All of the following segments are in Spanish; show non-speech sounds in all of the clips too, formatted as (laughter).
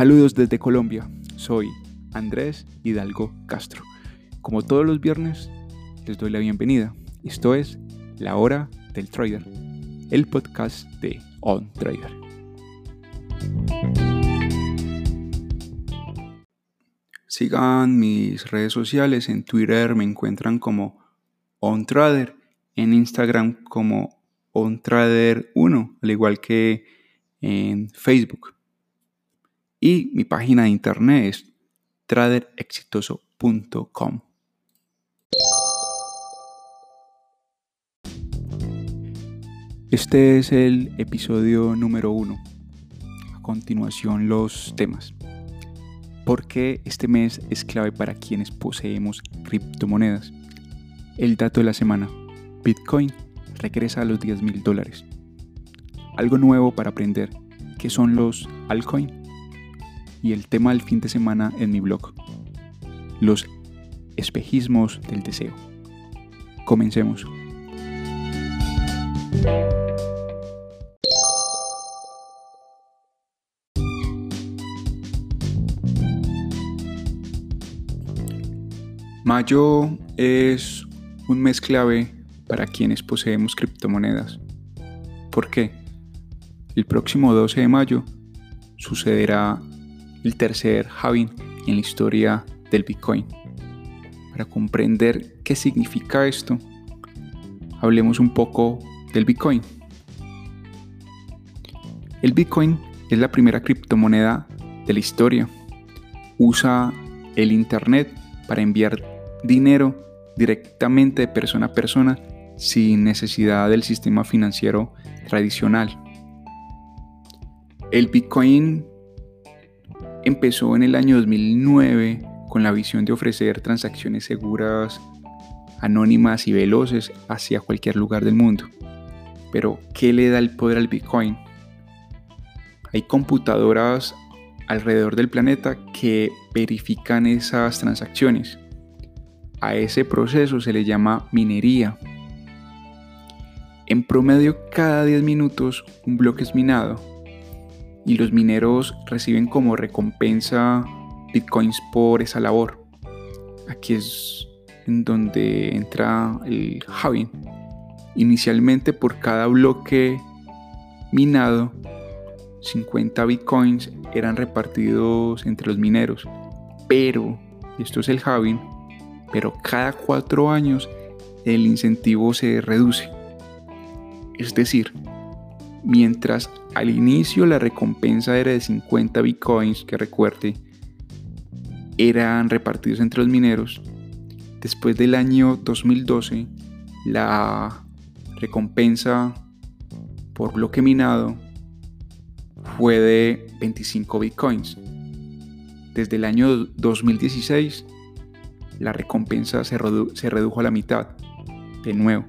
Saludos desde Colombia, soy Andrés Hidalgo Castro. Como todos los viernes, les doy la bienvenida. Esto es La Hora del Trader, el podcast de On Trader. Sigan mis redes sociales, en Twitter me encuentran como OnTrader, en Instagram como OnTrader1, al igual que en Facebook. Y mi página de internet es traderexitoso.com. Este es el episodio número uno. A continuación los temas. ¿Por qué este mes es clave para quienes poseemos criptomonedas? El dato de la semana. Bitcoin regresa a los 10 mil dólares. Algo nuevo para aprender. ¿Qué son los altcoins? Y el tema del fin de semana en mi blog. Los espejismos del deseo. Comencemos. Mayo es un mes clave para quienes poseemos criptomonedas. ¿Por qué? El próximo 12 de mayo sucederá el tercer halving en la historia del Bitcoin. Para comprender qué significa esto, hablemos un poco del Bitcoin. El Bitcoin es la primera criptomoneda de la historia. Usa el Internet para enviar dinero directamente de persona a persona sin necesidad del sistema financiero tradicional. El Bitcoin empezó en el año 2009 con la visión de ofrecer transacciones seguras, anónimas y veloces hacia cualquier lugar del mundo. Pero, ¿qué le da el poder al Bitcoin? Hay computadoras alrededor del planeta que verifican esas transacciones. A ese proceso se le llama minería. En promedio cada 10 minutos un bloque es minado y los mineros reciben como recompensa bitcoins por esa labor. Aquí es en donde entra el halving. Inicialmente por cada bloque minado 50 bitcoins eran repartidos entre los mineros. Pero, esto es el halving, pero cada cuatro años el incentivo se reduce. Es decir, mientras al inicio la recompensa era de 50 bitcoins, que recuerde, eran repartidos entre los mineros, después del año 2012 la recompensa por bloque minado fue de 25 bitcoins. Desde el año 2016 la recompensa se, se redujo a la mitad, de nuevo.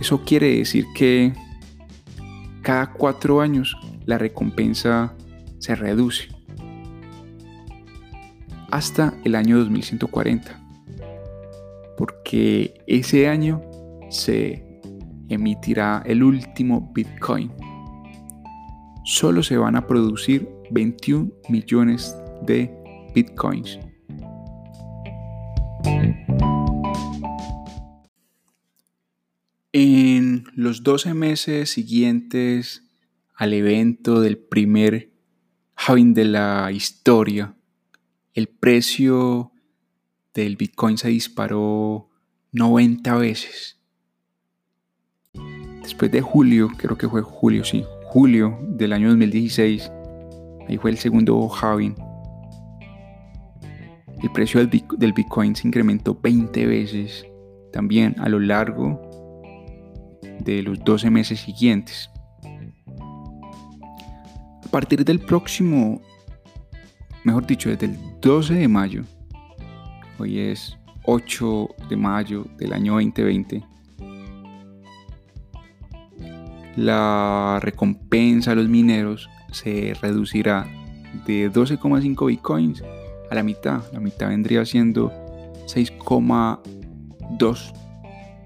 Eso quiere decir que cada cuatro años la recompensa se reduce hasta el año 2140, porque ese año se emitirá el último Bitcoin solo se van a producir 21 millones de bitcoins. Los 12 meses siguientes al evento del primer halving de la historia, el precio del Bitcoin se disparó 90 veces. Después de julio, creo que fue julio, sí, julio del año 2016, ahí fue el segundo halving, el precio del Bitcoin se incrementó 20 veces también a lo largo de los 12 meses siguientes. A partir del próximo, mejor dicho, desde el 12 de mayo, hoy es 8 de mayo del año 2020, la recompensa a los mineros se reducirá de 12,5 bitcoins a la mitad. La mitad vendría siendo 6,2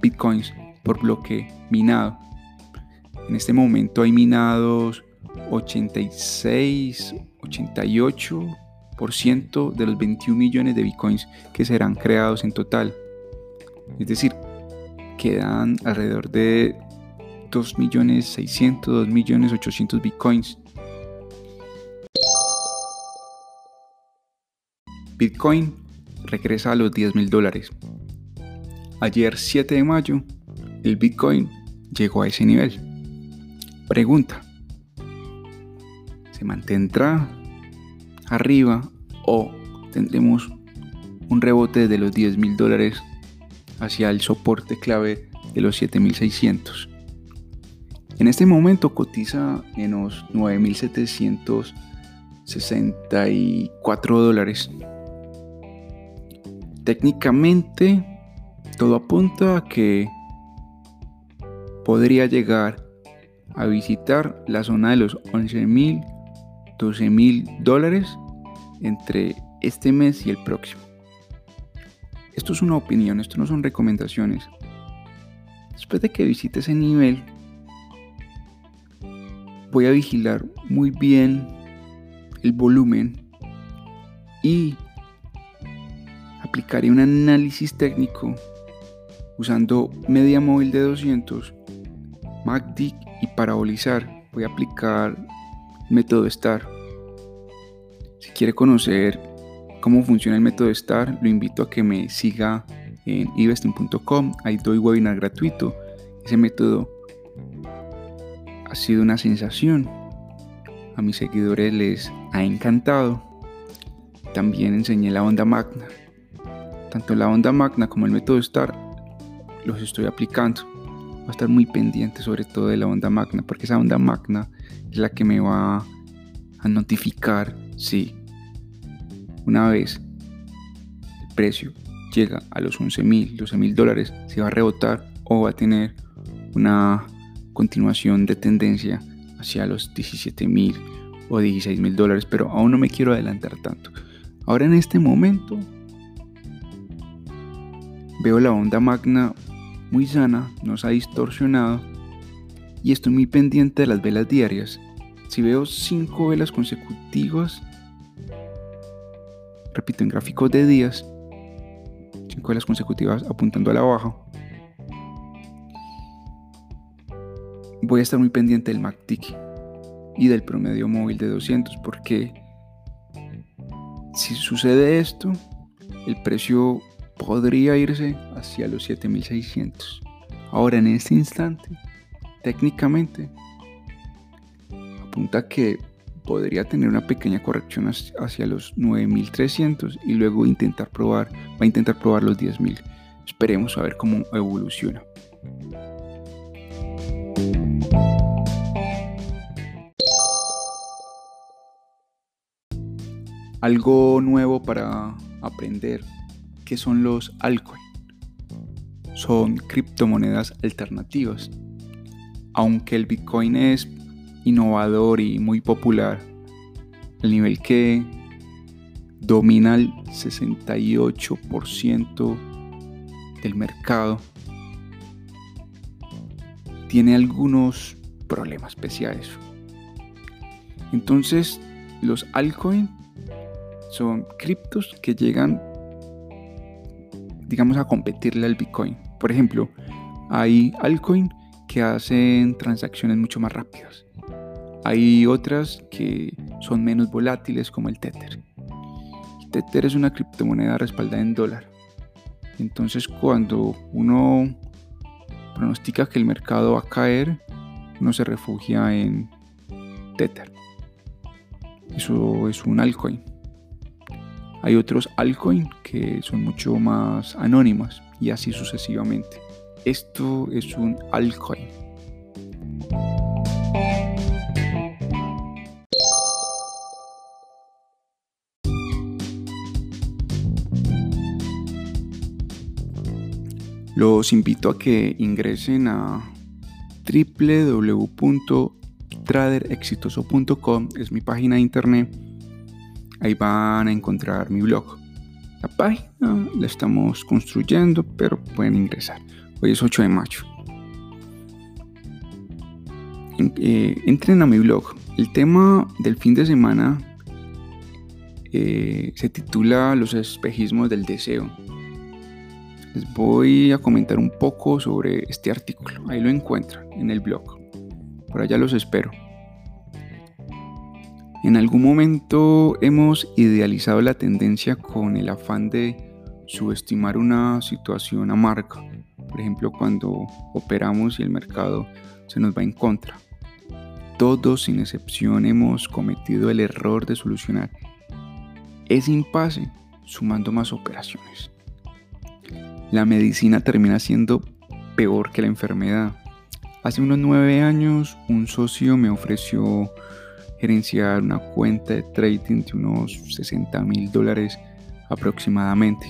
bitcoins por bloque minado. En este momento hay minados 86, 88% de los 21 millones de bitcoins que serán creados en total. Es decir, quedan alrededor de 2.600.000, 2.800.000 bitcoins. Bitcoin regresa a los 10.000 dólares. Ayer 7 de mayo, el Bitcoin llegó a ese nivel. Pregunta, ¿se mantendrá arriba o tendremos un rebote de los 10 mil dólares hacia el soporte clave de los 7600? En este momento cotiza en los 9764 dólares. Técnicamente, todo apunta a que podría llegar a visitar la zona de los 11 mil, 12 mil dólares entre este mes y el próximo. Esto es una opinión, esto no son recomendaciones. Después de que visite ese nivel, voy a vigilar muy bien el volumen y aplicaré un análisis técnico usando media móvil de 200, MACD y parabolizar. Voy a aplicar el método STAR. Si quiere conocer cómo funciona el método STAR, lo invito a que me siga en investing.com. Ahí doy webinar gratuito. Ese método ha sido una sensación. A mis seguidores les ha encantado. También enseñé la onda magna. Tanto la onda magna como el método STAR los estoy aplicando. Va a estar muy pendiente sobre todo de la onda magna, porque esa onda magna es la que me va a notificar si una vez el precio llega a los 11 mil, 12 mil dólares, si va a rebotar o va a tener una continuación de tendencia hacia los 17 mil o 16 mil dólares, pero aún no me quiero adelantar tanto. Ahora en este momento veo la onda magna muy sana, no se ha distorsionado y estoy muy pendiente de las velas diarias. Si veo 5 velas consecutivas, repito en gráficos de días, 5 velas consecutivas apuntando a la baja, voy a estar muy pendiente del MACD y del promedio móvil de 200 porque si sucede esto, el precio podría irse hacia los 7600. Ahora en este instante, técnicamente, apunta que podría tener una pequeña corrección hacia los 9300 y luego intentar probar, va a intentar probar los 10000. Esperemos a ver cómo evoluciona. Algo nuevo para aprender ¿Qué son los altcoins? Son criptomonedas alternativas. Aunque el Bitcoin es innovador y muy popular, el nivel que domina el 68% del mercado, tiene algunos problemas especiales. Entonces, los altcoins son criptos que llegan digamos, a competirle al Bitcoin. Por ejemplo, hay altcoin que hacen transacciones mucho más rápidas. Hay otras que son menos volátiles como el Tether. Tether es una criptomoneda respaldada en dólar. Entonces cuando uno pronostica que el mercado va a caer, uno se refugia en Tether. Eso es un altcoin. Hay otros altcoins que son mucho más anónimas y así sucesivamente. Esto es un altcoin. Los invito a que ingresen a www.traderexitoso.com, es mi página de internet Ahí van a encontrar mi blog. La página la estamos construyendo, pero pueden ingresar. Hoy es 8 de mayo. Eh, entren a mi blog El tema del fin de semana eh, se titula Los espejismos del deseo. Les voy a comentar un poco sobre este artículo. Ahí lo encuentran en el blog. Por allá los espero. En algún momento hemos idealizado la tendencia con el afán de subestimar una situación amarga. Por ejemplo, cuando operamos y el mercado se nos va en contra. Todos sin excepción hemos cometido el error de solucionar ese impasse sumando más operaciones. La medicina termina siendo peor que la enfermedad. Hace unos nueve años un socio me ofreció gerenciar una cuenta de trading de unos 60 mil dólares aproximadamente.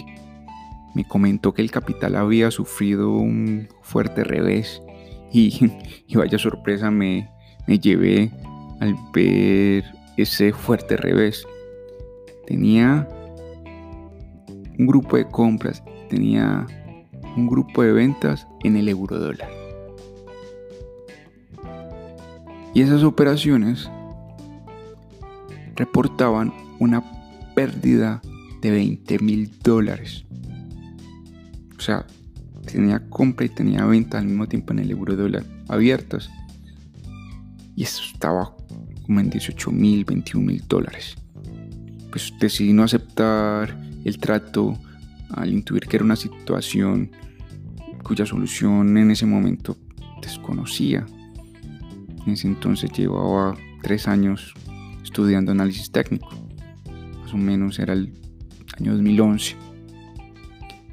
Me comentó que el capital había sufrido un fuerte revés (laughs) y, vaya sorpresa me, me llevé al ver ese fuerte revés. Tenía un grupo de compras, tenía un grupo de ventas en el euro dólar. Y esas operaciones reportaban una pérdida de 20 mil dólares. O sea, tenía compra y tenía venta al mismo tiempo en el euro dólar abiertas. Y eso estaba como en 18 mil, 21 mil dólares pues decidí no aceptar el trato al intuir que era una situación cuya solución en ese momento desconocía. En ese entonces llevaba tres años estudiando análisis técnico. Más o menos era el año 2011.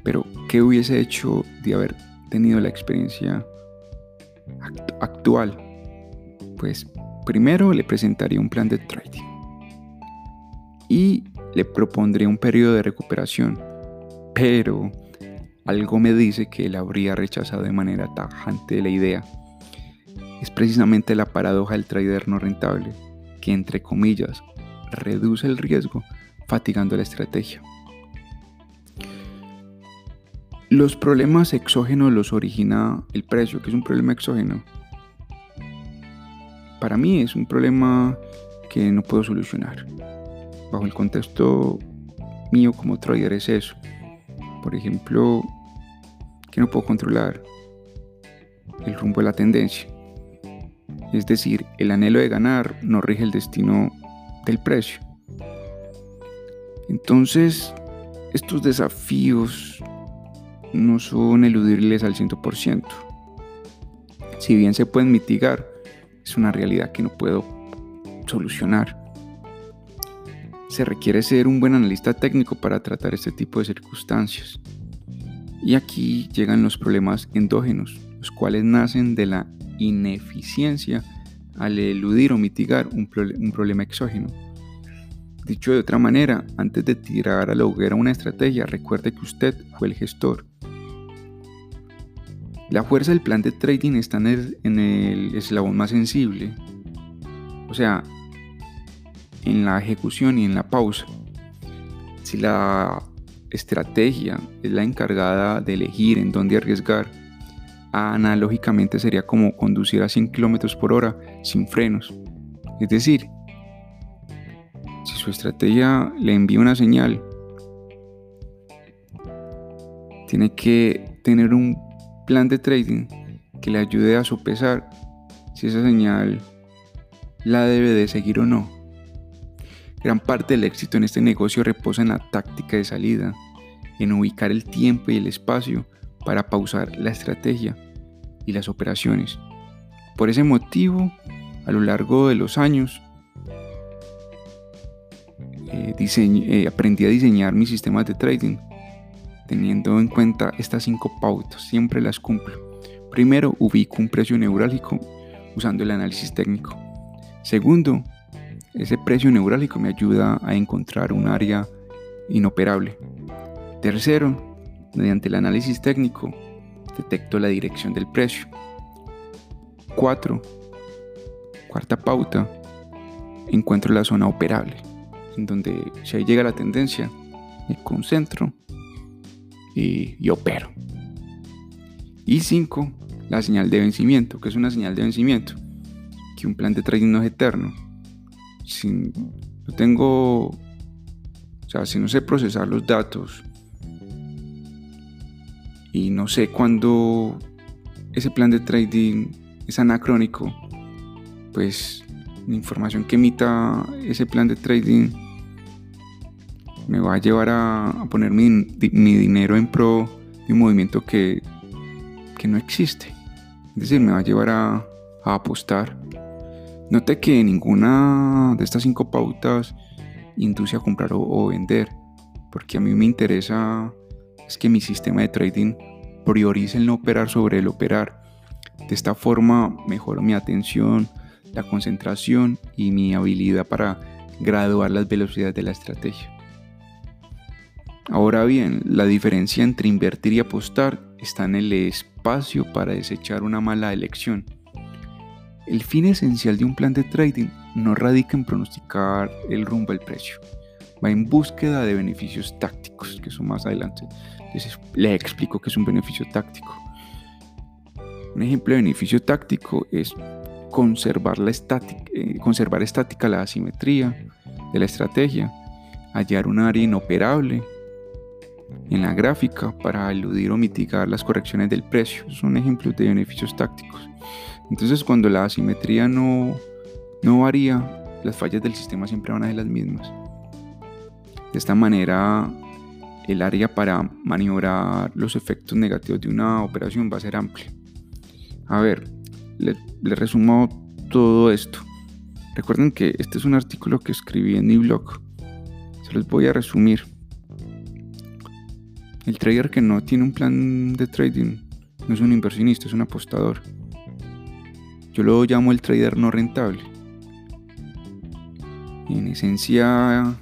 Pero, ¿qué hubiese hecho de haber tenido la experiencia actual? Pues primero le presentaría un plan de trading y le propondré un periodo de recuperación, pero algo me dice que él habría rechazado de manera tajante la idea. Es precisamente la paradoja del trader no rentable, que entre comillas reduce el riesgo fatigando la estrategia. Los problemas exógenos los origina el precio, que es un problema exógeno. Para mí es un problema que no puedo solucionar bajo el contexto mío como trader es eso. Por ejemplo, que no puedo controlar el rumbo de la tendencia. Es decir, el anhelo de ganar no rige el destino del precio. Entonces, estos desafíos no son eludibles al 100%. Si bien se pueden mitigar, es una realidad que no puedo solucionar se requiere ser un buen analista técnico para tratar este tipo de circunstancias. Y aquí llegan los problemas endógenos, los cuales nacen de la ineficiencia al eludir o mitigar un, problema exógeno. Dicho de otra manera, antes de tirar a la hoguera una estrategia, recuerde que usted fue el gestor. La fuerza del plan de trading está en el, en el eslabón más sensible. O sea, en la ejecución y en la pausa. Si la estrategia es la encargada de elegir en dónde arriesgar, analógicamente sería como conducir a 100 km por hora sin frenos. Es decir, si su estrategia le envía una señal, tiene que tener un plan de trading que le ayude a sopesar si esa señal la debe de seguir o no. Gran parte del éxito en este negocio reposa en la táctica de salida, en ubicar el tiempo y el espacio para pausar la estrategia y las operaciones. Por ese motivo, a lo largo de los años, eh, eh, aprendí a diseñar mis sistemas de trading teniendo en cuenta estas cinco pautas, siempre las cumplo. Primero, ubico un precio neurálgico usando el análisis técnico. Segundo, ese precio neurálgico me ayuda a encontrar un área inoperable. Tercero, mediante el análisis técnico, detecto la dirección del precio. Cuatro, Cuarta pauta, encuentro la zona operable, en donde si ahí llega la tendencia, me concentro y, opero. Y cinco, La señal de vencimiento, que es una señal de vencimiento, que un plan de trading no es eterno, si no tengo, o sea, si no sé procesar los datos y no sé cuándo ese plan de trading es anacrónico, pues la información que emita ese plan de trading me va a llevar a, poner mi, dinero en pro de un movimiento que, que no existe. Es decir, me va a llevar a, a apostar. Note que ninguna de estas cinco pautas induce a comprar o, vender, porque a mí me interesa que mi sistema de trading priorice el no operar sobre el operar. De esta forma mejoro mi atención, la concentración y mi habilidad para graduar las velocidades de la estrategia. Ahora bien, la diferencia entre invertir y apostar está en el espacio para desechar una mala elección. El fin esencial de un plan de trading no radica en pronosticar el rumbo del precio, va en búsqueda de beneficios tácticos, que eso más adelante les, explico que es un beneficio táctico. Un ejemplo de beneficio táctico es conservar, la estática, eh, conservar estática la asimetría de la estrategia, hallar un área inoperable en la gráfica para eludir o mitigar las correcciones del precio. Son ejemplos de beneficios tácticos. Entonces cuando la asimetría no, no varía, las fallas del sistema siempre van a ser las mismas. De esta manera, el área para maniobrar los efectos negativos de una operación va a ser amplia. A ver, le, resumo todo esto. Recuerden que este es un artículo que escribí en mi blog. Se los voy a resumir. El trader que no tiene un plan de trading no es un inversionista, es un apostador. Yo lo llamo el trader no rentable. En esencia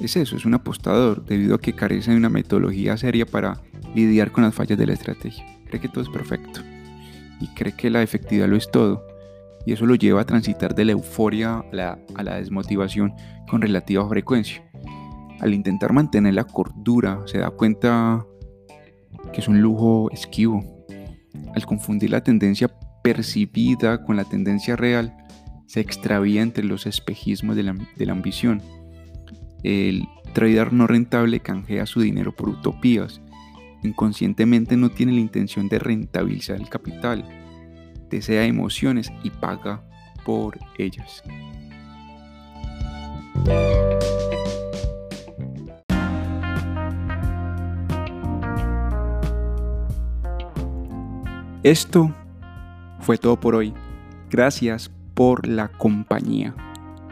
es eso, es un apostador debido a que carece de una metodología seria para lidiar con las fallas de la estrategia. Cree que todo es perfecto y cree que la efectividad lo es todo. Y eso lo lleva a transitar de la euforia a la, desmotivación con relativa frecuencia. Al intentar mantener la cordura se da cuenta que es un lujo esquivo. Al confundir la tendencia percibida con la tendencia real, se extravía entre los espejismos de la, ambición. El trader no rentable canjea su dinero por utopías. Inconscientemente no tiene la intención de rentabilizar el capital. Desea emociones y paga por ellas. Esto fue todo por hoy. Gracias por la compañía.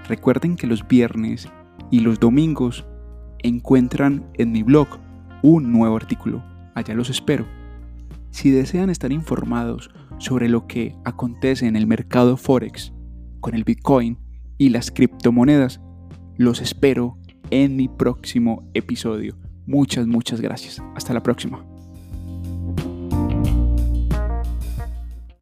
Recuerden que los viernes y los domingos encuentran en mi blog un nuevo artículo. Allá los espero. Si desean estar informados sobre lo que acontece en el mercado Forex con el Bitcoin y las criptomonedas, los espero en mi próximo episodio. Muchas, muchas gracias. Hasta la próxima.